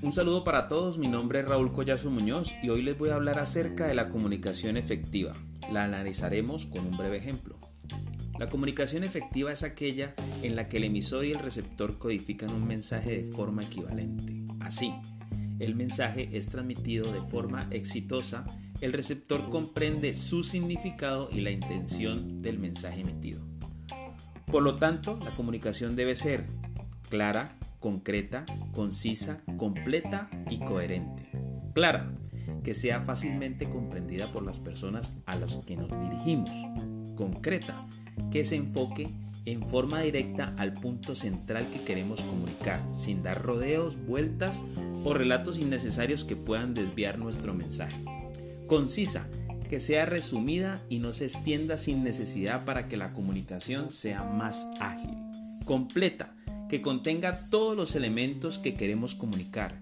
Un saludo para todos, mi nombre es Raúl Collazo Muñoz y hoy les voy a hablar acerca de la comunicación efectiva. La analizaremos con un breve ejemplo. La comunicación efectiva es aquella en la que el emisor y el receptor codifican un mensaje de forma equivalente. Así, el mensaje es transmitido de forma exitosa, el receptor comprende su significado y la intención del mensaje emitido. Por lo tanto, la comunicación debe ser clara, concreta, concisa, completa y coherente. Clara, que sea fácilmente comprendida por las personas a las que nos dirigimos. Concreta, que se enfoque en forma directa al punto central que queremos comunicar, sin dar rodeos, vueltas o relatos innecesarios que puedan desviar nuestro mensaje. Concisa, que sea resumida y no se extienda sin necesidad para que la comunicación sea más ágil. Completa, que contenga todos los elementos que queremos comunicar.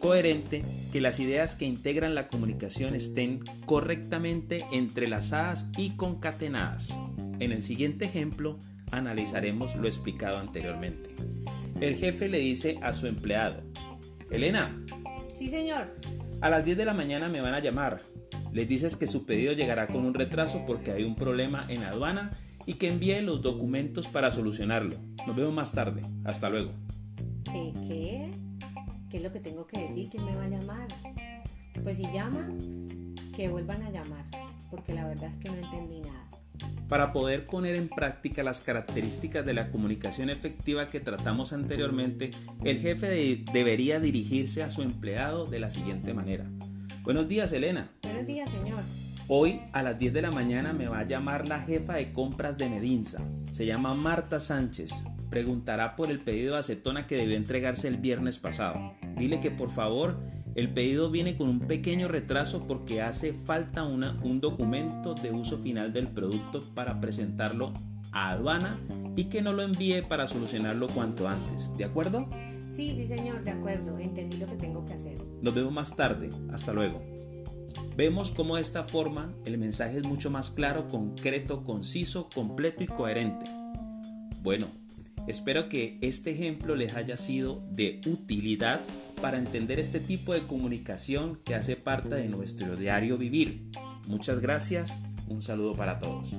Coherente, que las ideas que integran la comunicación estén correctamente entrelazadas y concatenadas. En el siguiente ejemplo analizaremos lo explicado anteriormente. El jefe le dice a su empleado, Elena. Sí, señor. A las 10 de la mañana me van a llamar. Les dices que su pedido llegará con un retraso porque hay un problema en la aduana y que envíe los documentos para solucionarlo. Nos vemos más tarde. Hasta luego. ¿Qué? ¿Qué? ¿Qué es lo que tengo que decir? ¿Quién me va a llamar? Pues si llama, que vuelvan a llamar, porque la verdad es que no entendí nada. Para poder poner en práctica las características de la comunicación efectiva que tratamos anteriormente, el jefe debería dirigirse a su empleado de la siguiente manera. Buenos días, Elena. Buenos días, señor. Hoy a las 10 de la mañana me va a llamar la jefa de compras de Medinza. Se llama Marta Sánchez. Preguntará por el pedido de acetona que debió entregarse el viernes pasado. Dile que por favor el pedido viene con un pequeño retraso porque hace falta una, un documento de uso final del producto para presentarlo a aduana y que no lo envíe para solucionarlo cuanto antes. ¿De acuerdo? Sí, sí, señor, de acuerdo. Entendí lo que tengo que hacer. Nos vemos más tarde. Hasta luego. Vemos cómo de esta forma el mensaje es mucho más claro, concreto, conciso, completo y coherente. Bueno, espero que este ejemplo les haya sido de utilidad para entender este tipo de comunicación que hace parte de nuestro diario vivir. Muchas gracias, un saludo para todos.